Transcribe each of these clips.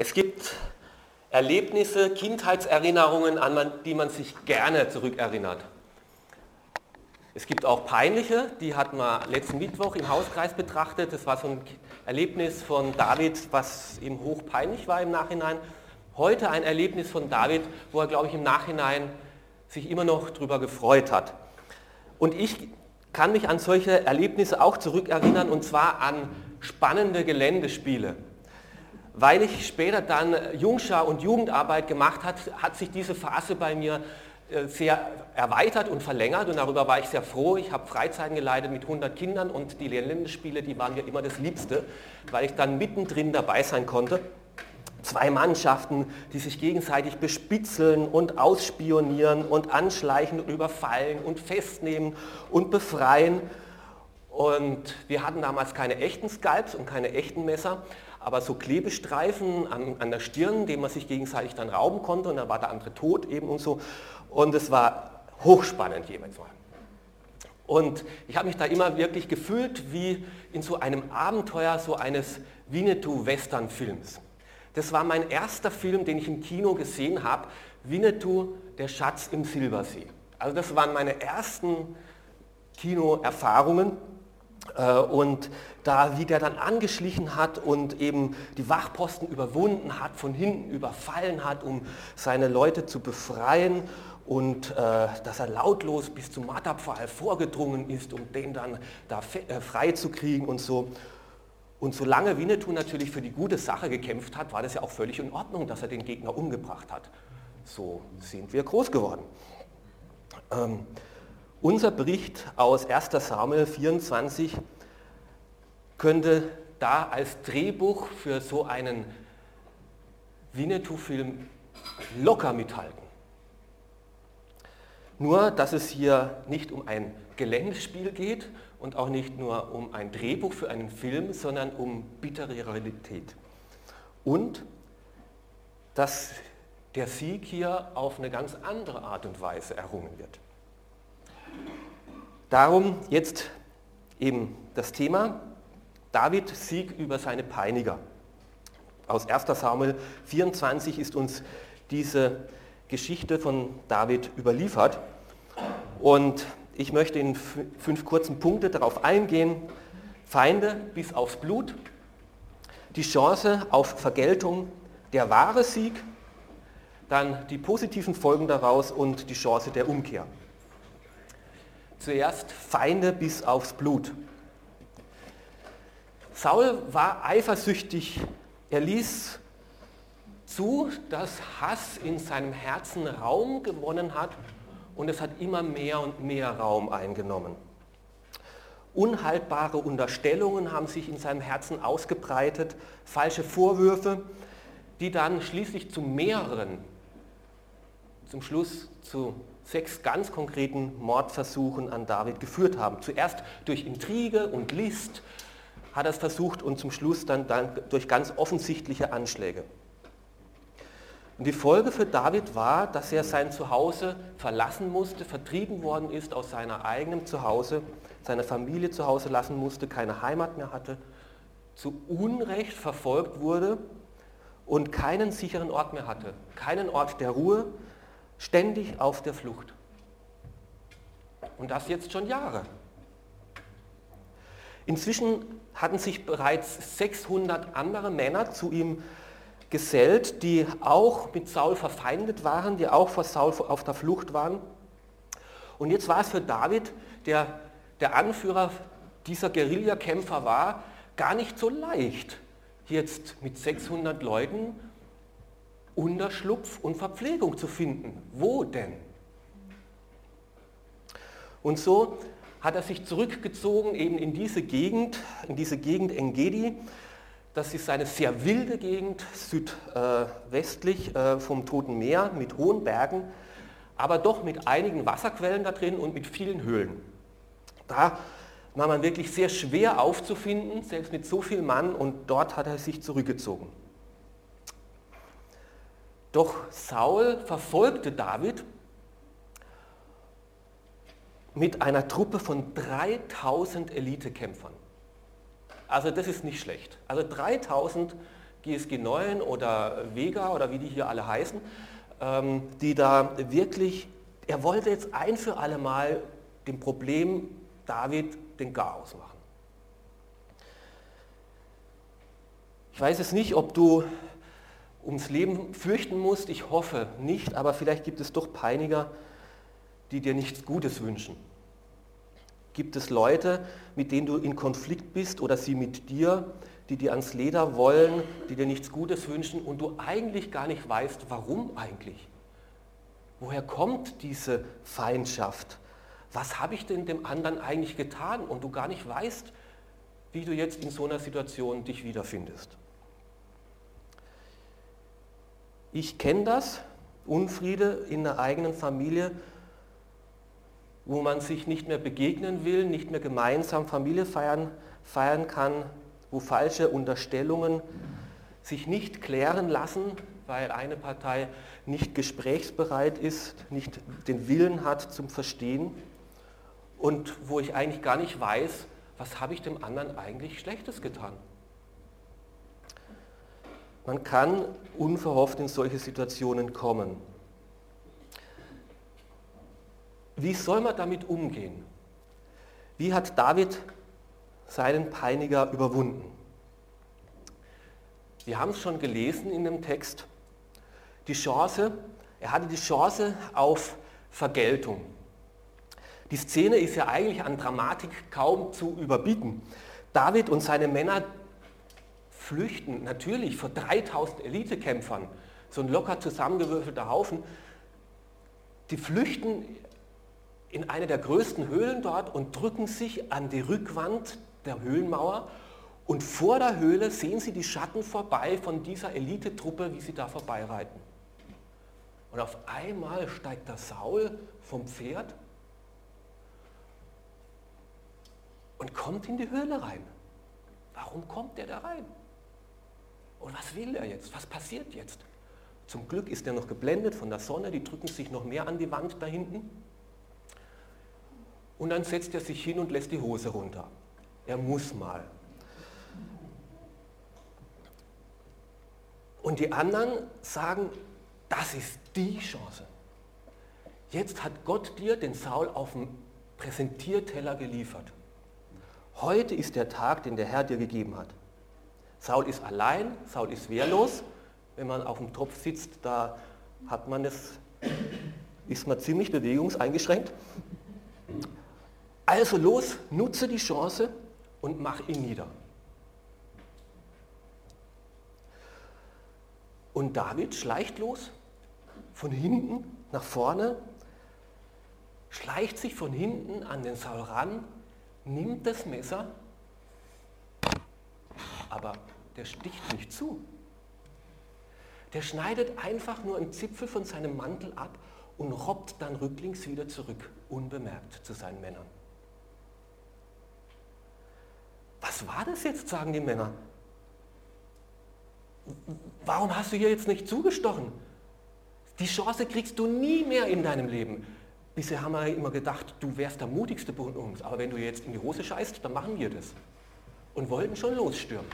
Es gibt Erlebnisse, Kindheitserinnerungen, an die man sich gerne zurückerinnert. Es gibt auch peinliche, die hatten wir letzten Mittwoch im Hauskreis betrachtet. Das war so ein Erlebnis von David, was ihm hoch peinlich war im Nachhinein. Heute ein Erlebnis von David, wo er, glaube ich, im Nachhinein sich immer noch darüber gefreut hat. Und ich kann mich an solche Erlebnisse auch zurückerinnern, und zwar an spannende Geländespiele. Weil ich später dann Jungschar und Jugendarbeit gemacht habe, hat sich diese Phase bei mir äh, sehr erweitert und verlängert und darüber war ich sehr froh. Ich habe Freizeiten geleitet mit 100 Kindern und die Länderspiele, die waren mir immer das Liebste, weil ich dann mittendrin dabei sein konnte. Zwei Mannschaften, die sich gegenseitig bespitzeln und ausspionieren und anschleichen und überfallen und festnehmen und befreien. Und wir hatten damals keine echten Skalps und keine echten Messer, aber so Klebestreifen an, an, der Stirn, den man sich gegenseitig dann rauben konnte und dann war der andere tot eben und so. Und es war hochspannend jeweils mal. Und ich habe mich da immer wirklich gefühlt wie in so einem Abenteuer so eines Winnetou-Western-Films. Das war mein erster Film, den ich im Kino gesehen habe, Winnetou, der Schatz im Silbersee. Also das waren meine ersten Kinoerfahrungen und da, wie der dann angeschlichen hat und eben die Wachposten überwunden hat, von hinten überfallen hat, um seine Leute zu befreien und äh, dass er lautlos bis zum Matterpfahl vorgedrungen ist, um den dann da äh, frei zu kriegen und so. Und solange Winnetou natürlich für die gute Sache gekämpft hat, war das ja auch völlig in Ordnung, dass er den Gegner umgebracht hat. So sind wir groß geworden. Ähm, unser Bericht aus 1. Samuel 24 könnte da als Drehbuch für so einen Winnetou-Film locker mithalten. Nur, dass es hier nicht um ein Geländespiel geht und auch nicht nur um ein Drehbuch für einen Film, sondern um bittere Realität. Und dass der Sieg hier auf eine ganz andere Art und Weise errungen wird. Darum jetzt eben das Thema David Sieg über seine Peiniger. Aus 1 Samuel 24 ist uns diese Geschichte von David überliefert. Und ich möchte in fünf kurzen Punkte darauf eingehen. Feinde bis aufs Blut, die Chance auf Vergeltung, der wahre Sieg, dann die positiven Folgen daraus und die Chance der Umkehr. Zuerst Feinde bis aufs Blut. Saul war eifersüchtig. Er ließ zu, dass Hass in seinem Herzen Raum gewonnen hat und es hat immer mehr und mehr Raum eingenommen. Unhaltbare Unterstellungen haben sich in seinem Herzen ausgebreitet, falsche Vorwürfe, die dann schließlich zu mehreren, zum Schluss zu sechs ganz konkreten Mordversuchen an David geführt haben. Zuerst durch Intrige und List hat er es versucht und zum Schluss dann, dann durch ganz offensichtliche Anschläge. Und die Folge für David war, dass er sein Zuhause verlassen musste, vertrieben worden ist aus seiner eigenen Zuhause, seine Familie zu Hause lassen musste, keine Heimat mehr hatte, zu Unrecht verfolgt wurde und keinen sicheren Ort mehr hatte, keinen Ort der Ruhe, ständig auf der Flucht. Und das jetzt schon Jahre. Inzwischen hatten sich bereits 600 andere Männer zu ihm gesellt, die auch mit Saul verfeindet waren, die auch vor Saul auf der Flucht waren. Und jetzt war es für David, der der Anführer dieser Guerillakämpfer war, gar nicht so leicht, jetzt mit 600 Leuten Unterschlupf und Verpflegung zu finden. Wo denn? Und so hat er sich zurückgezogen eben in diese Gegend, in diese Gegend Engedi, das ist eine sehr wilde Gegend, südwestlich äh, vom Toten Meer mit hohen Bergen, aber doch mit einigen Wasserquellen da drin und mit vielen Höhlen. Da war man wirklich sehr schwer aufzufinden, selbst mit so viel Mann, und dort hat er sich zurückgezogen. Doch Saul verfolgte David mit einer Truppe von 3000 Elitekämpfern. Also das ist nicht schlecht. Also 3000 GSG 9 oder Vega oder wie die hier alle heißen, ähm, die da wirklich, er wollte jetzt ein für alle Mal dem Problem David den Chaos machen. Ich weiß es nicht, ob du ums Leben fürchten musst. Ich hoffe nicht, aber vielleicht gibt es doch Peiniger, die dir nichts Gutes wünschen. Gibt es Leute, mit denen du in Konflikt bist oder sie mit dir, die dir ans Leder wollen, die dir nichts Gutes wünschen und du eigentlich gar nicht weißt, warum eigentlich? Woher kommt diese Feindschaft? Was habe ich denn dem anderen eigentlich getan und du gar nicht weißt, wie du jetzt in so einer Situation dich wiederfindest? Ich kenne das, Unfriede in der eigenen Familie, wo man sich nicht mehr begegnen will, nicht mehr gemeinsam Familie feiern, feiern kann, wo falsche Unterstellungen sich nicht klären lassen, weil eine Partei nicht gesprächsbereit ist, nicht den Willen hat zum Verstehen und wo ich eigentlich gar nicht weiß, was habe ich dem anderen eigentlich Schlechtes getan. Man kann unverhofft in solche Situationen kommen. Wie soll man damit umgehen? Wie hat David seinen Peiniger überwunden? Wir haben es schon gelesen in dem Text. Die Chance, er hatte die Chance auf Vergeltung. Die Szene ist ja eigentlich an Dramatik kaum zu überbieten. David und seine Männer flüchten natürlich vor 3000 Elitekämpfern, so ein locker zusammengewürfelter Haufen, die flüchten in eine der größten Höhlen dort und drücken sich an die Rückwand der Höhlenmauer und vor der Höhle sehen sie die Schatten vorbei von dieser Elitetruppe, wie sie da vorbeireiten. Und auf einmal steigt der Saul vom Pferd und kommt in die Höhle rein. Warum kommt er da rein? Und was will er jetzt? Was passiert jetzt? Zum Glück ist er noch geblendet von der Sonne, die drücken sich noch mehr an die Wand da hinten. Und dann setzt er sich hin und lässt die Hose runter. Er muss mal. Und die anderen sagen, das ist die Chance. Jetzt hat Gott dir den Saul auf dem Präsentierteller geliefert. Heute ist der Tag, den der Herr dir gegeben hat. Saul ist allein, Saul ist wehrlos. Wenn man auf dem Topf sitzt, da hat man das, ist man ziemlich bewegungseingeschränkt. Also los, nutze die Chance und mach ihn nieder. Und David schleicht los, von hinten nach vorne, schleicht sich von hinten an den Saul ran, nimmt das Messer aber der sticht nicht zu. Der schneidet einfach nur einen Zipfel von seinem Mantel ab und robbt dann rücklings wieder zurück, unbemerkt zu seinen Männern. Was war das jetzt, sagen die Männer? Warum hast du hier jetzt nicht zugestochen? Die Chance kriegst du nie mehr in deinem Leben. Bisher haben wir immer gedacht, du wärst der mutigste von uns, aber wenn du jetzt in die Hose scheißt, dann machen wir das und wollten schon losstürmen.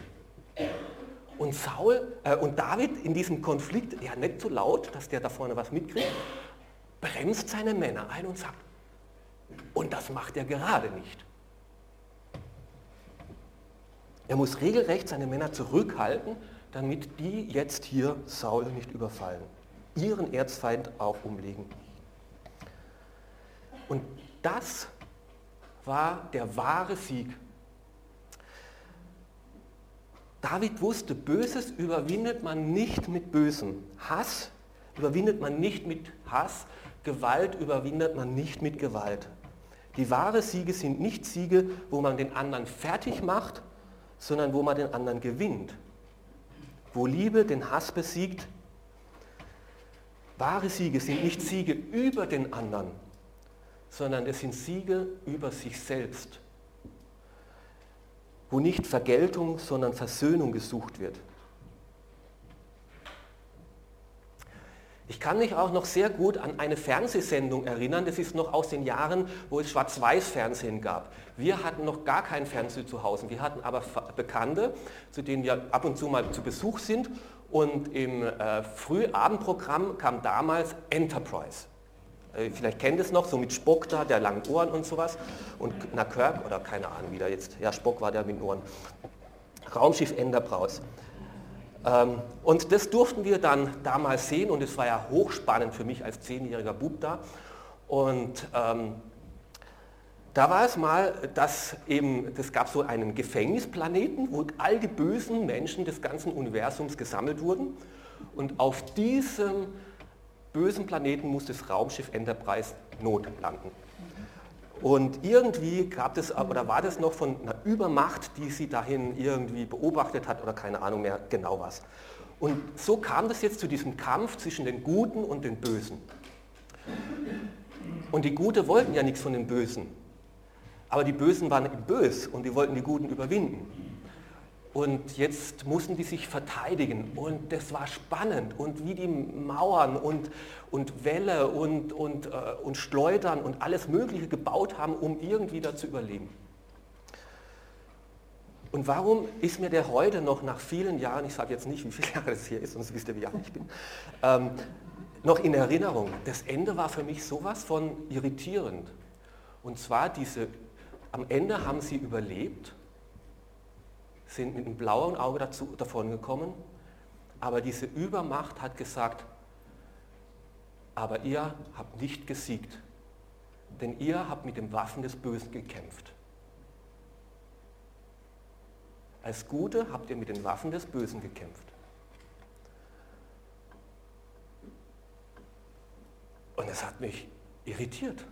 Und Saul äh, und David in diesem Konflikt, ja nicht so laut, dass der da vorne was mitkriegt, bremst seine Männer ein und sagt, und das macht er gerade nicht. Er muss regelrecht seine Männer zurückhalten, damit die jetzt hier Saul nicht überfallen, ihren Erzfeind auch umlegen. Und das war der wahre Sieg David wusste, Böses überwindet man nicht mit Bösem. Hass überwindet man nicht mit Hass. Gewalt überwindet man nicht mit Gewalt. Die wahren Siege sind nicht Siege, wo man den anderen fertig macht, sondern wo man den anderen gewinnt. Wo Liebe den Hass besiegt. Wahre Siege sind nicht Siege über den anderen, sondern es sind Siege über sich selbst wo nicht Vergeltung, sondern Versöhnung gesucht wird. Ich kann mich auch noch sehr gut an eine Fernsehsendung erinnern, das ist noch aus den Jahren, wo es Schwarz-Weiß-Fernsehen gab. Wir hatten noch gar kein Fernsehen zu Hause, wir hatten aber Bekannte, zu denen wir ab und zu mal zu Besuch sind und im äh, Frühabendprogramm kam damals Enterprise. Äh, vielleicht kennt es noch, so mit Spock da, der langen Ohren und sowas. Und na Kirk, oder keine Ahnung, wie der jetzt, ja Spock war der mit Ohren. Raumschiff Enterprise. Ähm, und das durften wir dann damals sehen und es war ja hochspannend für mich als zehnjähriger Bub da. Und ähm, da war es mal, dass eben, das gab so einen Gefängnisplaneten, wo all die bösen Menschen des ganzen Universums gesammelt wurden. Und auf diesem bösen Planeten muss das Raumschiff Enterprise notlanden. Und irgendwie gab es, oder war das noch von einer Übermacht, die sie dahin irgendwie beobachtet hat oder keine Ahnung mehr genau was. Und so kam das jetzt zu diesem Kampf zwischen den Guten und den Bösen. Und die Gute wollten ja nichts von den Bösen. Aber die Bösen waren bös und die wollten die Guten überwinden. Und jetzt mussten die sich verteidigen und das war spannend und wie die Mauern und, und Wälle und, und, äh, und Schleudern und alles Mögliche gebaut haben, um irgendwie da zu überleben. Und warum ist mir der heute noch nach vielen Jahren, ich sage jetzt nicht, wie viele Jahre das hier ist, sonst wisst ihr, wie alt ich bin, ähm, noch in Erinnerung? Das Ende war für mich sowas von irritierend. Und zwar diese am Ende haben sie überlebt, sind mit einem blauen Auge dazu, davon gekommen, aber diese Übermacht hat gesagt, aber ihr habt nicht gesiegt, denn ihr habt mit den Waffen des Bösen gekämpft. Als Gute habt ihr mit den Waffen des Bösen gekämpft. Und es hat mich irritiert.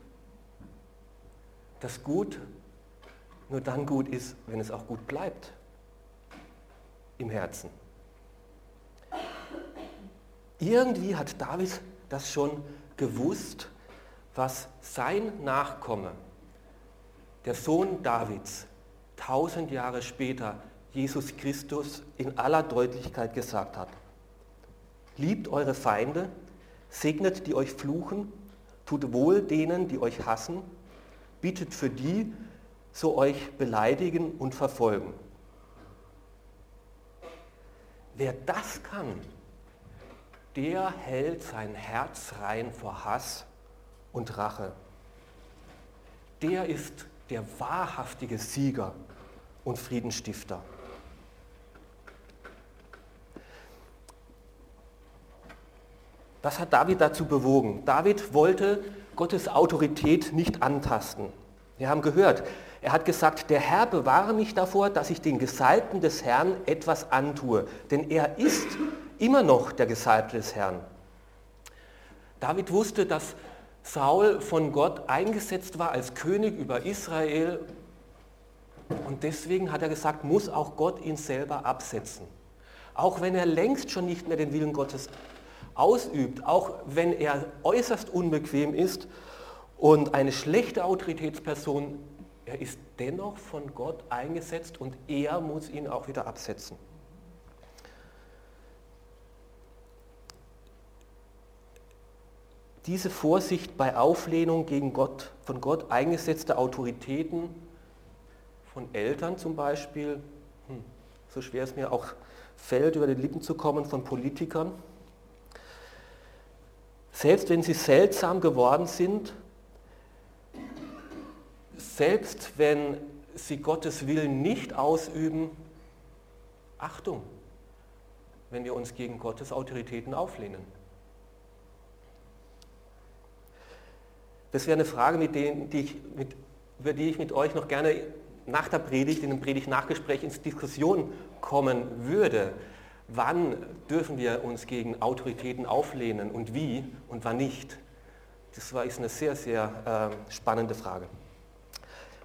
Das Gut nur dann gut ist, wenn es auch gut bleibt im Herzen. Irgendwie hat David das schon gewusst, was sein Nachkomme, der Sohn Davids, tausend Jahre später Jesus Christus in aller Deutlichkeit gesagt hat. Liebt eure Feinde, segnet die euch fluchen, tut wohl denen, die euch hassen, bietet für die, so euch beleidigen und verfolgen. Wer das kann, der hält sein Herz rein vor Hass und Rache. Der ist der wahrhaftige Sieger und Friedensstifter. Was hat David dazu bewogen? David wollte Gottes Autorität nicht antasten. Wir haben gehört, er hat gesagt, der Herr bewahre mich davor, dass ich den Gesalbten des Herrn etwas antue, denn er ist immer noch der Gesalbte des Herrn. David wusste, dass Saul von Gott eingesetzt war als König über Israel und deswegen hat er gesagt, muss auch Gott ihn selber absetzen. Auch wenn er längst schon nicht mehr den Willen Gottes ausübt, auch wenn er äußerst unbequem ist und eine schlechte Autoritätsperson er ist dennoch von Gott eingesetzt und er muss ihn auch wieder absetzen. Diese Vorsicht bei Auflehnung gegen Gott, von Gott eingesetzte Autoritäten, von Eltern zum Beispiel, hm, so schwer es mir auch fällt, über die Lippen zu kommen, von Politikern, selbst wenn sie seltsam geworden sind, selbst wenn sie Gottes Willen nicht ausüben, Achtung, wenn wir uns gegen Gottes Autoritäten auflehnen. Das wäre eine Frage, mit denen, die ich, mit, über die ich mit euch noch gerne nach der Predigt, in einem Predigt-Nachgespräch ins Diskussion kommen würde. Wann dürfen wir uns gegen Autoritäten auflehnen und wie und wann nicht? Das war, ist eine sehr, sehr äh, spannende Frage.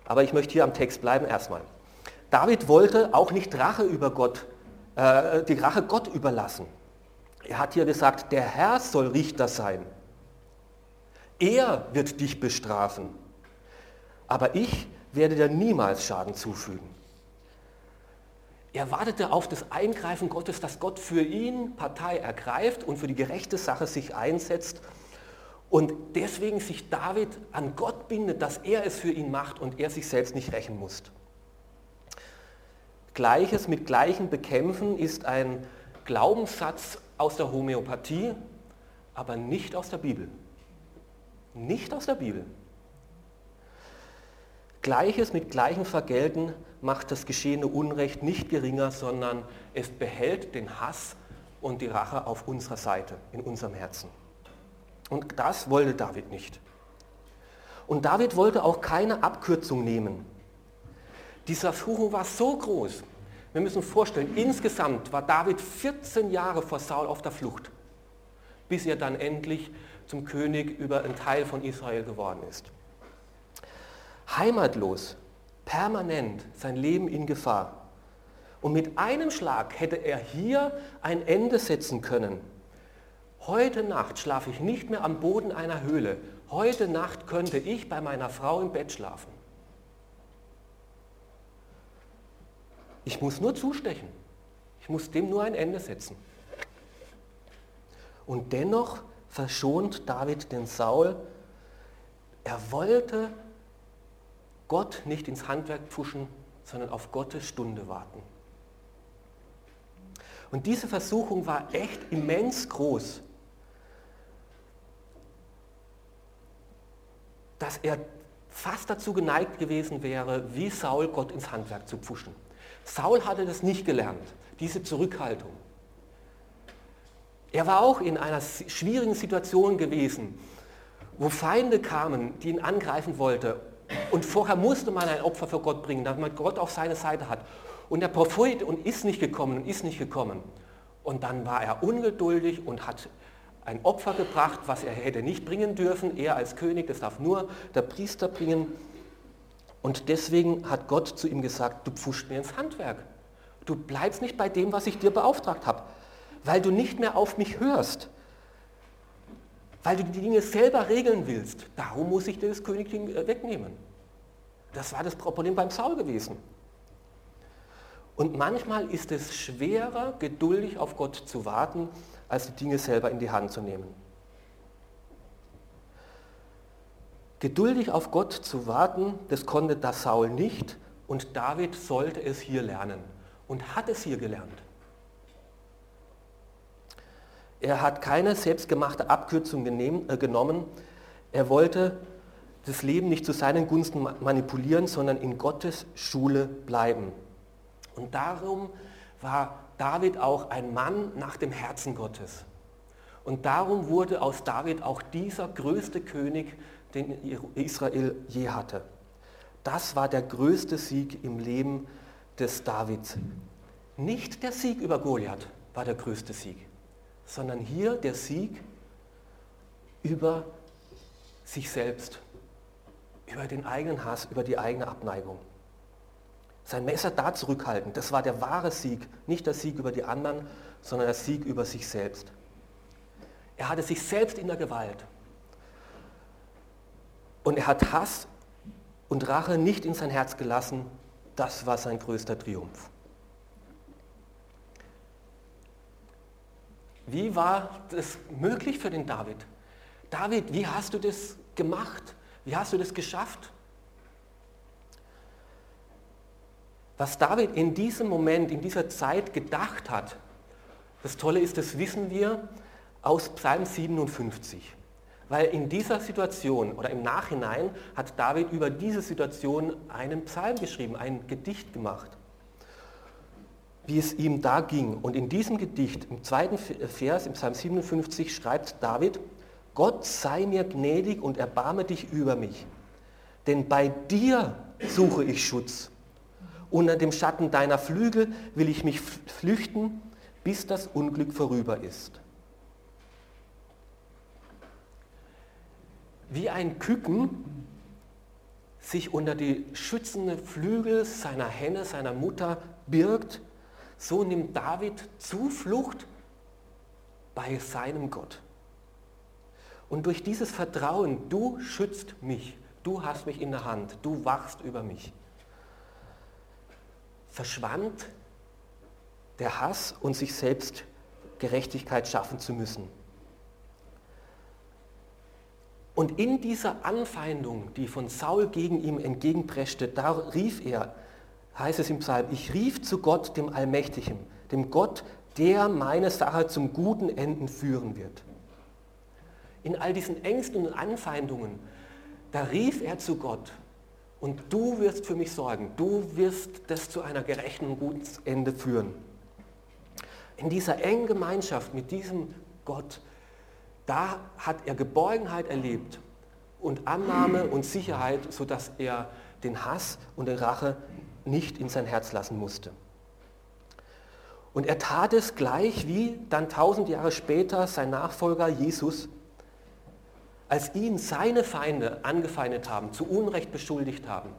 Aber ich möchte hier am Text bleiben erstmal. David wollte auch nicht Rache über Gott, äh, die Rache Gott überlassen. Er hat hier gesagt, der Herr soll Richter sein. Er wird dich bestrafen. Aber ich werde dir niemals Schaden zufügen. Er wartete auf das Eingreifen Gottes, dass Gott für ihn Partei ergreift und für die gerechte Sache sich einsetzt. Und deswegen sich David an Gott bindet, dass er es für ihn macht und er sich selbst nicht rächen muss. Gleiches mit Gleichen bekämpfen ist ein Glaubenssatz aus der Homöopathie, aber nicht aus der Bibel. Nicht aus der Bibel. Gleiches mit Gleichem vergelten macht das geschehene Unrecht nicht geringer, sondern es behält den Hass und die Rache auf unserer Seite, in unserem Herzen. Und das wollte David nicht. Und David wollte auch keine Abkürzung nehmen. Dieser Versuchung war so groß. Wir müssen vorstellen, insgesamt war David 14 Jahre vor Saul auf der Flucht, bis er dann endlich zum König über einen Teil von Israel geworden ist. Heimatlos, permanent, sein Leben in Gefahr. Und mit einem Schlag hätte er hier ein Ende setzen können. Heute Nacht schlafe ich nicht mehr am Boden einer Höhle. Heute Nacht könnte ich bei meiner Frau im Bett schlafen. Ich muss nur zustechen. Ich muss dem nur ein Ende setzen. Und dennoch verschont David den Saul. Er wollte Gott nicht ins Handwerk pfuschen, sondern auf Gottes Stunde warten. Und diese Versuchung war echt immens groß, dass er fast dazu geneigt gewesen wäre, wie Saul Gott ins Handwerk zu pfuschen. Saul hatte das nicht gelernt, diese Zurückhaltung. Er war auch in einer schwierigen Situation gewesen, wo Feinde kamen, die ihn angreifen wollten. Und vorher musste man ein Opfer für Gott bringen, damit man Gott auf seine Seite hat. Und der Prophet und ist nicht gekommen und ist nicht gekommen. Und dann war er ungeduldig und hat ein Opfer gebracht, was er hätte nicht bringen dürfen. Er als König, das darf nur der Priester bringen. Und deswegen hat Gott zu ihm gesagt, du pfuscht mir ins Handwerk. Du bleibst nicht bei dem, was ich dir beauftragt habe, weil du nicht mehr auf mich hörst, weil du die Dinge selber regeln willst. Darum muss ich dir das Königtum äh, wegnehmen. Das war das Problem beim Saul gewesen. Und manchmal ist es schwerer, geduldig auf Gott zu warten, als die Dinge selber in die Hand zu nehmen. Geduldig auf Gott zu warten, das konnte das Saul nicht und David sollte es hier lernen und hat es hier gelernt. Er hat keine selbstgemachte Abkürzung äh, genommen. Er wollte das Leben nicht zu seinen Gunsten manipulieren, sondern in Gottes Schule bleiben. Und darum war David auch ein Mann nach dem Herzen Gottes. Und darum wurde aus David auch dieser größte König, den Israel je hatte. Das war der größte Sieg im Leben des Davids. Nicht der Sieg über Goliath war der größte Sieg, sondern hier der Sieg über sich selbst, über den eigenen Hass, über die eigene Abneigung. Sein Messer da zurückhalten, das war der wahre Sieg, nicht der Sieg über die anderen, sondern der Sieg über sich selbst. Er hatte sich selbst in der Gewalt. Und er hat Hass und Rache nicht in sein Herz gelassen. Das war sein größter Triumph. Wie war das möglich für den David? David, wie hast du das gemacht? Wie hast du das geschafft? Was David in diesem Moment, in dieser Zeit gedacht hat, das Tolle ist, das wissen wir aus Psalm 57. Weil in dieser Situation oder im Nachhinein hat David über diese Situation einen Psalm geschrieben, ein Gedicht gemacht, wie es ihm da ging. Und in diesem Gedicht, im zweiten Vers, im Psalm 57, schreibt David, Gott sei mir gnädig und erbarme dich über mich, denn bei dir suche ich Schutz. Unter dem Schatten deiner Flügel will ich mich flüchten, bis das Unglück vorüber ist. wie ein Küken sich unter die schützende Flügel seiner Henne, seiner Mutter birgt, so nimmt David Zuflucht bei seinem Gott. Und durch dieses Vertrauen, du schützt mich, du hast mich in der Hand, du wachst über mich, verschwand der Hass und sich selbst Gerechtigkeit schaffen zu müssen. Und in dieser Anfeindung, die von Saul gegen ihm entgegenpreschte, da rief er, heißt es im Psalm, ich rief zu Gott, dem Allmächtigen, dem Gott, der meine Sache zum guten Enden führen wird. In all diesen Ängsten und Anfeindungen, da rief er zu Gott, und du wirst für mich sorgen, du wirst das zu einer gerechten und guten Ende führen. In dieser engen Gemeinschaft mit diesem Gott, da hat er Geborgenheit erlebt und Annahme und Sicherheit, sodass er den Hass und die Rache nicht in sein Herz lassen musste. Und er tat es gleich wie dann tausend Jahre später sein Nachfolger Jesus, als ihn seine Feinde angefeindet haben, zu Unrecht beschuldigt haben,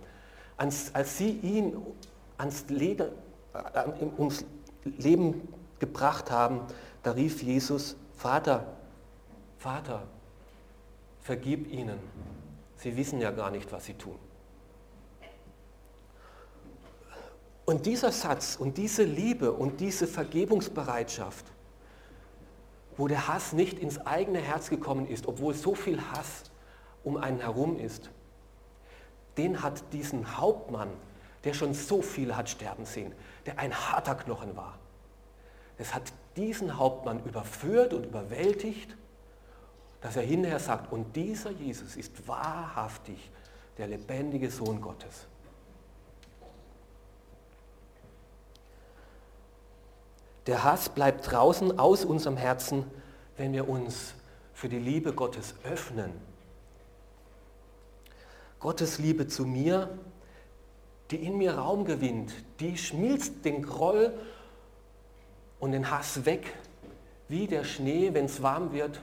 als, als sie ihn ans Leben, äh, ums Leben gebracht haben, da rief Jesus, Vater, Vater, vergib ihnen, sie wissen ja gar nicht, was sie tun. Und dieser Satz und diese Liebe und diese Vergebungsbereitschaft, wo der Hass nicht ins eigene Herz gekommen ist, obwohl so viel Hass um einen herum ist, den hat diesen Hauptmann, der schon so viele hat sterben sehen, der ein harter Knochen war. Es hat diesen Hauptmann überführt und überwältigt, dass er hinterher sagt, und dieser Jesus ist wahrhaftig der lebendige Sohn Gottes. Der Hass bleibt draußen aus unserem Herzen, wenn wir uns für die Liebe Gottes öffnen. Gottes Liebe zu mir, die in mir Raum gewinnt, die schmilzt den Groll und den Hass weg, wie der Schnee, wenn es warm wird,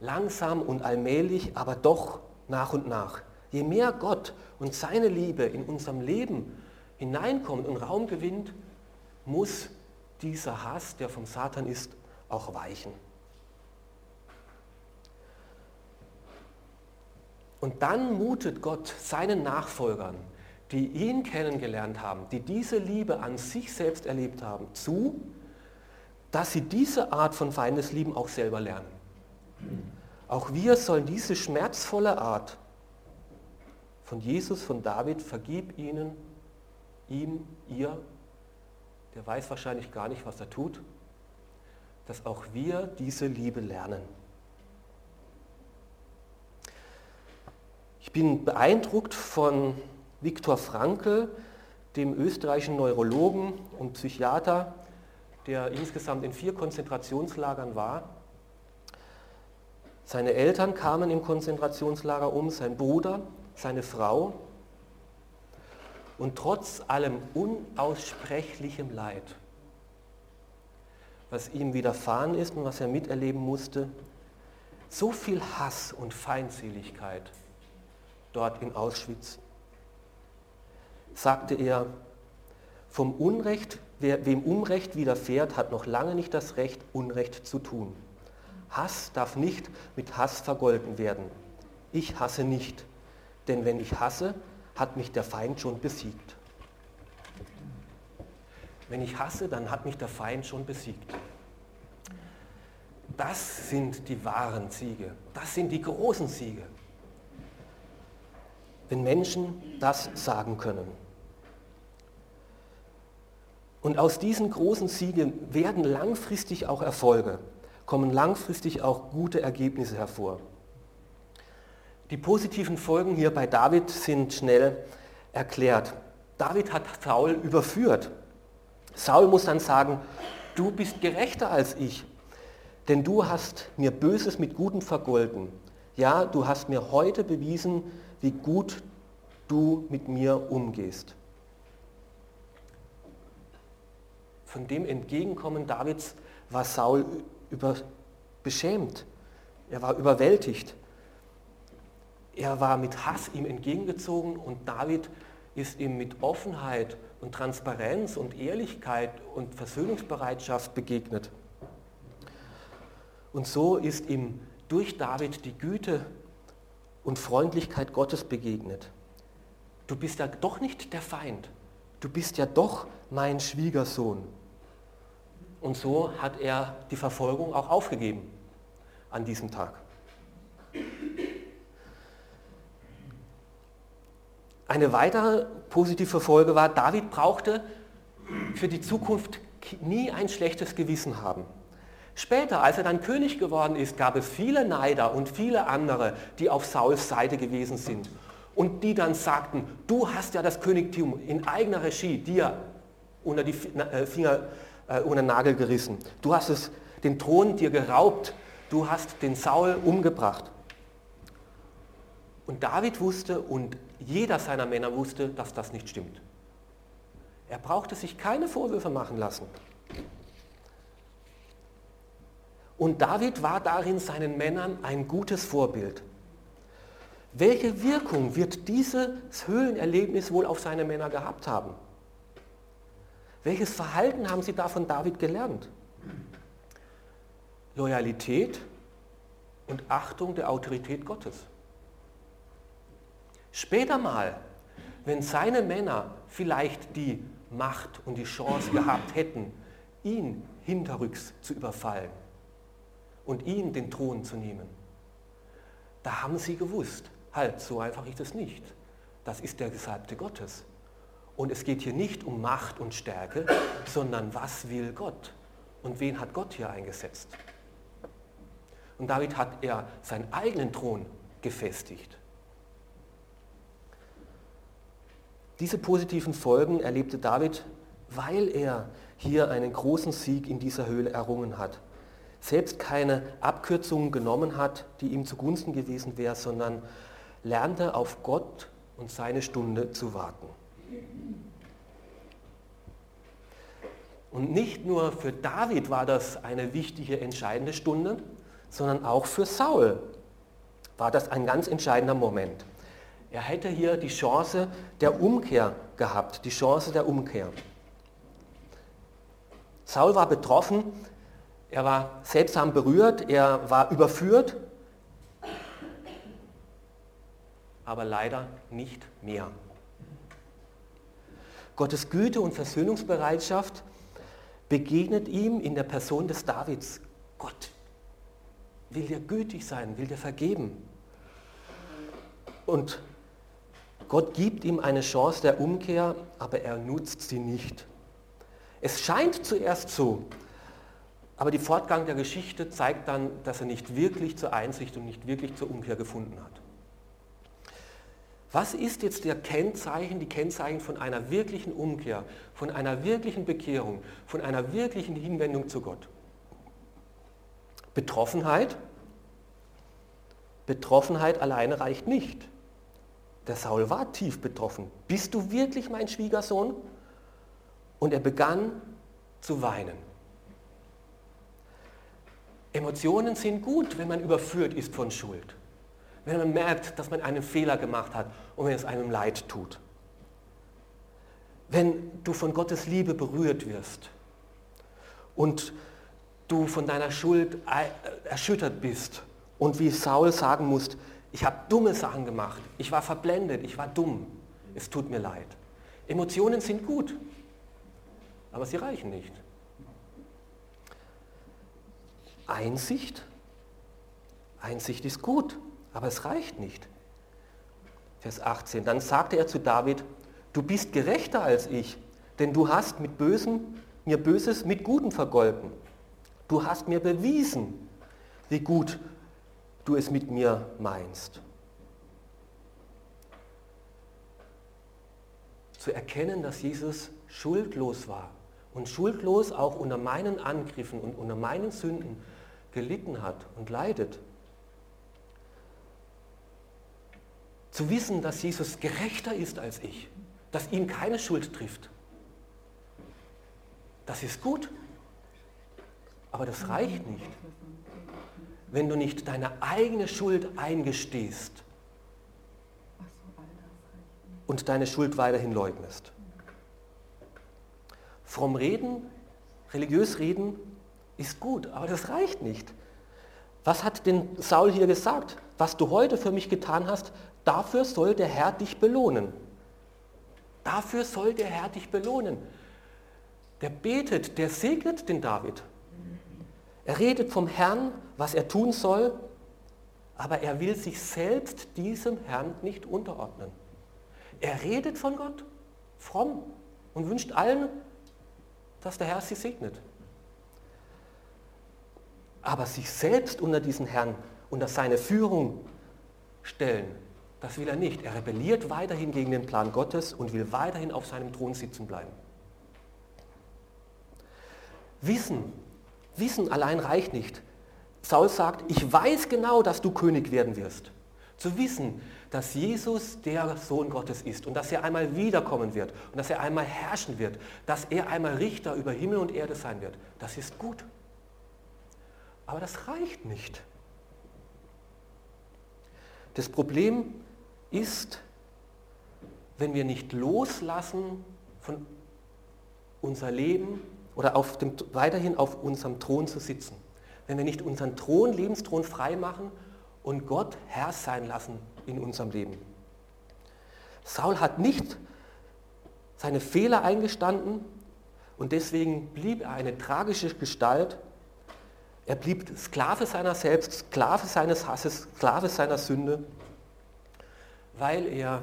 langsam und allmählich, aber doch nach und nach. Je mehr Gott und seine Liebe in unserem Leben hineinkommt und Raum gewinnt, muss dieser Hass, der vom Satan ist, auch weichen. Und dann mutet Gott seinen Nachfolgern, die ihn kennengelernt haben, die diese Liebe an sich selbst erlebt haben, zu, dass sie diese Art von Feindeslieben auch selber lernen. Auch wir sollen diese schmerzvolle Art von Jesus, von David, vergib ihnen, ihm, ihr der weiß wahrscheinlich gar nicht, was er tut, dass auch wir diese Liebe lernen. Ich bin beeindruckt von Viktor Frankl, dem österreichischen Neurologen und Psychiater, der insgesamt in vier Konzentrationslagern war. Seine Eltern kamen im Konzentrationslager um, sein Bruder, seine Frau und trotz allem unaussprechlichem Leid, was ihm widerfahren ist und was er miterleben musste, so viel Hass und Feindseligkeit dort in Auschwitz, sagte er, vom Unrecht, wer, wem Unrecht widerfährt, hat noch lange nicht das Recht, Unrecht zu tun. Hass darf nicht mit Hass vergolten werden. Ich hasse nicht, denn wenn ich hasse, hat mich der Feind schon besiegt. Wenn ich hasse, dann hat mich der Feind schon besiegt. Das sind die wahren Siege. Das sind die großen Siege. Wenn Menschen das sagen können. Und aus diesen großen Siegen werden langfristig auch Erfolge, kommen langfristig auch gute Ergebnisse hervor. Die positiven Folgen hier bei David sind schnell erklärt. David hat Saul überführt. Saul muss dann sagen, du bist gerechter als ich, denn du hast mir Böses mit Gutem vergolten. Ja, du hast mir heute bewiesen, wie gut du mit mir umgehst. Von dem Entgegenkommen Davids war Saul über, beschämt. Er war überwältigt. Er war mit Hass ihm entgegengezogen und David ist ihm mit Offenheit und Transparenz und Ehrlichkeit und Versöhnungsbereitschaft begegnet. Und so ist ihm durch David die Güte und Freundlichkeit Gottes begegnet. Du bist ja doch nicht der Feind, du bist ja doch mein Schwiegersohn. Und so hat er die Verfolgung auch aufgegeben an diesem Tag. Eine weitere positive Folge war, David brauchte für die Zukunft nie ein schlechtes Gewissen haben. Später, als er dann König geworden ist, gab es viele Neider und viele andere, die auf Sauls Seite gewesen sind und die dann sagten, du hast ja das Königtum in eigener Regie dir unter die äh, Finger, äh, unter den Nagel gerissen. Du hast es, den Thron dir geraubt, du hast den Saul umgebracht. Und David wusste und jeder seiner Männer wusste, dass das nicht stimmt. Er brauchte sich keine Vorwürfe machen lassen. Und David war darin seinen Männern ein gutes Vorbild. Welche Wirkung wird dieses Höhlenerlebnis wohl auf seine Männer gehabt haben? Welches Verhalten haben sie da von David gelernt? Loyalität und Achtung der Autorität Gottes. Später mal, wenn seine Männer vielleicht die Macht und die Chance gehabt hätten, ihn hinterrücks zu überfallen, und ihn den Thron zu nehmen. Da haben sie gewusst, halt, so einfach ist es nicht. Das ist der Gesalbte Gottes. Und es geht hier nicht um Macht und Stärke, sondern was will Gott? Und wen hat Gott hier eingesetzt? Und David hat er seinen eigenen Thron gefestigt. Diese positiven Folgen erlebte David, weil er hier einen großen Sieg in dieser Höhle errungen hat selbst keine Abkürzungen genommen hat, die ihm zugunsten gewesen wäre, sondern lernte auf Gott und seine Stunde zu warten. Und nicht nur für David war das eine wichtige, entscheidende Stunde, sondern auch für Saul war das ein ganz entscheidender Moment. Er hätte hier die Chance der Umkehr gehabt, die Chance der Umkehr. Saul war betroffen, er war seltsam berührt, er war überführt, aber leider nicht mehr. Gottes Güte und Versöhnungsbereitschaft begegnet ihm in der Person des Davids. Gott will dir gütig sein, will dir vergeben. Und Gott gibt ihm eine Chance der Umkehr, aber er nutzt sie nicht. Es scheint zuerst so, aber der Fortgang der Geschichte zeigt dann, dass er nicht wirklich zur Einsicht und nicht wirklich zur Umkehr gefunden hat. Was ist jetzt der Kennzeichen, die Kennzeichen von einer wirklichen Umkehr, von einer wirklichen Bekehrung, von einer wirklichen Hinwendung zu Gott? Betroffenheit? Betroffenheit alleine reicht nicht. Der Saul war tief betroffen. Bist du wirklich mein Schwiegersohn? Und er begann zu weinen. Emotionen sind gut, wenn man überführt ist von Schuld. Wenn man merkt, dass man einen Fehler gemacht hat und wenn es einem leid tut. Wenn du von Gottes Liebe berührt wirst und du von deiner Schuld erschüttert bist und wie Saul sagen musst, ich habe dumme Sachen gemacht, ich war verblendet, ich war dumm, es tut mir leid. Emotionen sind gut, aber sie reichen nicht. Einsicht. Einsicht ist gut, aber es reicht nicht. Vers 18. Dann sagte er zu David, du bist gerechter als ich, denn du hast mit Bösen, mir Böses mit Gutem vergolten. Du hast mir bewiesen, wie gut du es mit mir meinst. Zu erkennen, dass Jesus schuldlos war und schuldlos auch unter meinen Angriffen und unter meinen Sünden gelitten hat und leidet. Zu wissen, dass Jesus gerechter ist als ich, dass ihn keine Schuld trifft, das ist gut. Aber das reicht nicht, wenn du nicht deine eigene Schuld eingestehst und deine Schuld weiterhin leugnest. Fromm reden, religiös reden, ist gut, aber das reicht nicht. Was hat denn Saul hier gesagt? Was du heute für mich getan hast, dafür soll der Herr dich belohnen. Dafür soll der Herr dich belohnen. der betet, der segnet den David. Er redet vom Herrn, was er tun soll, aber er will sich selbst diesem Herrn nicht unterordnen. Er redet von Gott, fromm, und wünscht allen, dass der Herr sie segnet. Aber sich selbst unter diesen Herrn, unter seine Führung stellen, das will er nicht. Er rebelliert weiterhin gegen den Plan Gottes und will weiterhin auf seinem Thron sitzen bleiben. Wissen, Wissen allein reicht nicht. Saul sagt, ich weiß genau, dass du König werden wirst. Zu wissen, dass Jesus der Sohn Gottes ist und dass er einmal wiederkommen wird und dass er einmal herrschen wird, dass er einmal Richter über Himmel und Erde sein wird, das ist gut. Aber das reicht nicht. Das Problem ist, wenn wir nicht loslassen von unser Leben oder auf dem, weiterhin auf unserem Thron zu sitzen. Wenn wir nicht unseren Thron, Lebensthron frei machen und Gott Herr sein lassen in unserem Leben. Saul hat nicht seine Fehler eingestanden und deswegen blieb er eine tragische Gestalt. Er blieb Sklave seiner selbst, Sklave seines Hasses, Sklave seiner Sünde, weil er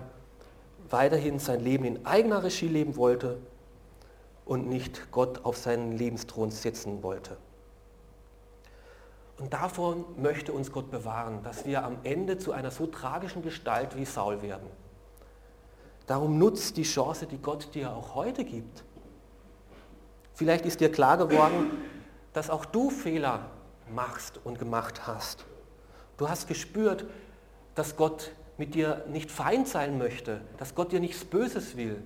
weiterhin sein Leben in eigener Regie leben wollte und nicht Gott auf seinen Lebensthron setzen wollte. Und davon möchte uns Gott bewahren, dass wir am Ende zu einer so tragischen Gestalt wie Saul werden. Darum nutzt die Chance, die Gott dir auch heute gibt. Vielleicht ist dir klar geworden, dass auch du Fehler machst und gemacht hast. Du hast gespürt, dass Gott mit dir nicht Feind sein möchte, dass Gott dir nichts Böses will,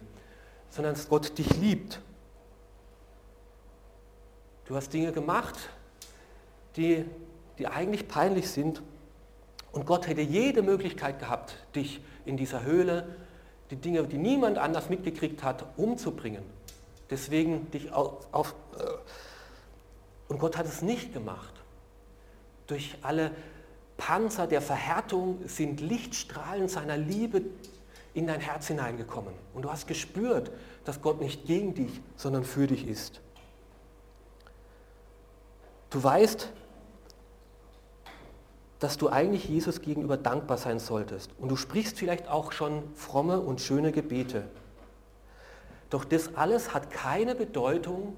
sondern dass Gott dich liebt Du hast Dinge gemacht, die, die eigentlich peinlich sind. Und Gott hätte jede Möglichkeit gehabt, dich in dieser Höhle, die Dinge, die niemand anders mitgekriegt hat, umzubringen. Deswegen dich auf, auf äh, und Gott hat es nicht gemacht. Durch alle Panzer der Verhärtung sind Lichtstrahlen seiner Liebe in dein Herz hineingekommen. Und du hast gespürt, dass Gott nicht gegen dich, sondern für dich ist. Du weißt, dass du eigentlich Jesus gegenüber dankbar sein solltest. Und du sprichst vielleicht auch schon fromme und schöne Gebete. Doch das alles hat keine Bedeutung,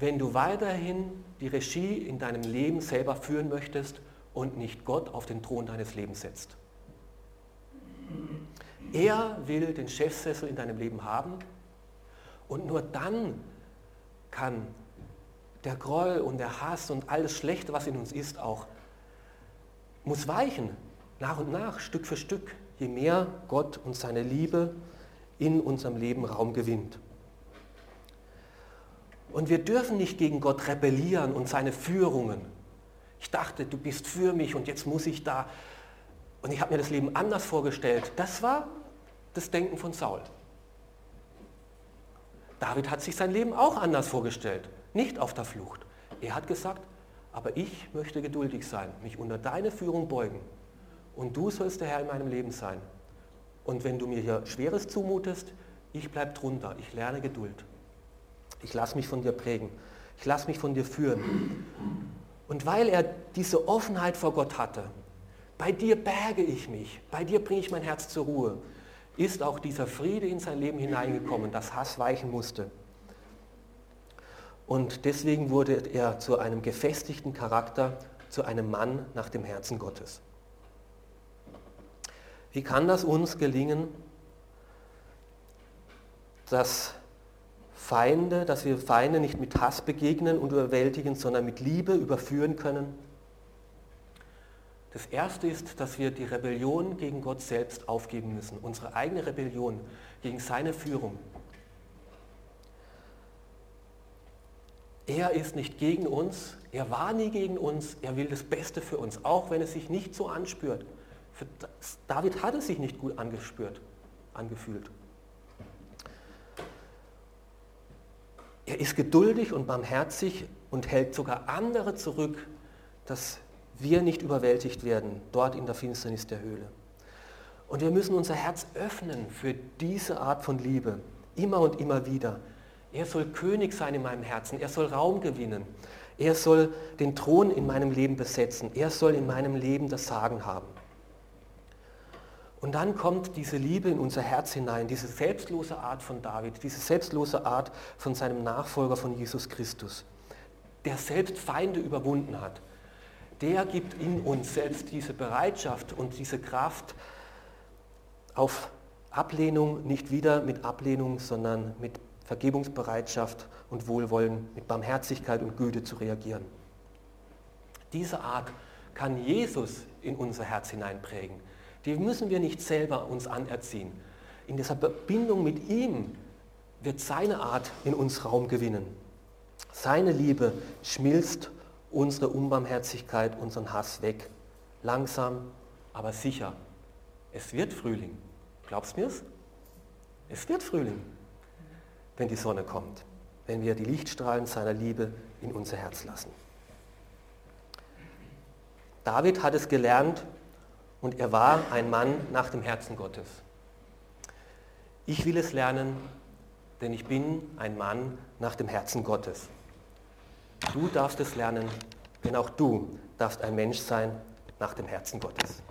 wenn du weiterhin die Regie in deinem Leben selber führen möchtest und nicht Gott auf den Thron deines Lebens setzt. Er will den Chefsessel in deinem Leben haben und nur dann kann der Groll und der Hass und alles Schlechte, was in uns ist, auch, muss weichen, nach und nach, Stück für Stück, je mehr Gott und seine Liebe in unserem Leben Raum gewinnt. Und wir dürfen nicht gegen Gott rebellieren und seine Führungen. Ich dachte, du bist für mich und jetzt muss ich da. Und ich habe mir das Leben anders vorgestellt. Das war das Denken von Saul. David hat sich sein Leben auch anders vorgestellt nicht auf der Flucht. Er hat gesagt, aber ich möchte geduldig sein, mich unter deine Führung beugen. Und du sollst der Herr in meinem Leben sein. Und wenn du mir hier Schweres zumutest, ich bleibe drunter. Ich lerne Geduld. Ich lasse mich von dir prägen. Ich lasse mich von dir führen. Und weil er diese Offenheit vor Gott hatte, bei dir berge ich mich, bei dir bringe ich mein Herz zur Ruhe, ist auch dieser Friede in sein Leben hineingekommen, dass Hass weichen musste. Und deswegen wurde er zu einem gefestigten Charakter, zu einem Mann nach dem Herzen Gottes. Wie kann das uns gelingen, dass Feinde, dass wir Feinde nicht mit Hass begegnen und überwältigen, sondern mit Liebe überführen können? Das erste ist, dass wir die Rebellion gegen Gott selbst aufgeben müssen, unsere eigene Rebellion gegen seine Führung. Er ist nicht gegen uns, er war nie gegen uns, er will das Beste für uns, auch wenn es sich nicht so anspürt. Für David hat es sich nicht gut angespürt, angefühlt. Er ist geduldig und barmherzig und hält sogar andere zurück, dass wir nicht überwältigt werden, dort in der Finsternis der Höhle. Und wir müssen unser Herz öffnen für diese Art von Liebe, immer und immer wieder. Er soll König sein in meinem Herzen, er soll Raum gewinnen, er soll den Thron in meinem Leben besetzen, er soll in meinem Leben das Sagen haben. Und dann kommt diese Liebe in unser Herz hinein, diese selbstlose Art von David, diese selbstlose Art von seinem Nachfolger von Jesus Christus, der selbst Feinde überwunden hat. Der gibt in uns selbst diese Bereitschaft und diese Kraft, auf Ablehnung nicht wieder mit Ablehnung, sondern mit Vergebungsbereitschaft und Wohlwollen, mit Barmherzigkeit und Güte zu reagieren. Diese Art kann Jesus in unser Herz hineinprägen. Die müssen wir nicht selber uns anerziehen. In dieser Verbindung mit ihm wird seine Art in uns Raum gewinnen. Seine Liebe schmilzt unsere Unbarmherzigkeit, unseren Hass weg. Langsam, aber sicher. Es wird Frühling. Glaubst du mir's? Es wird Frühling, wenn die Sonne kommt, wenn wir die Lichtstrahlen seiner Liebe in unser Herz lassen. David hat es gelernt, und er war ein Mann nach dem Herzen Gottes. Ich will es lernen, denn ich bin ein Mann nach dem Herzen Gottes. Du darfst es lernen, denn auch du darfst ein Mensch sein nach dem Herzen Gottes.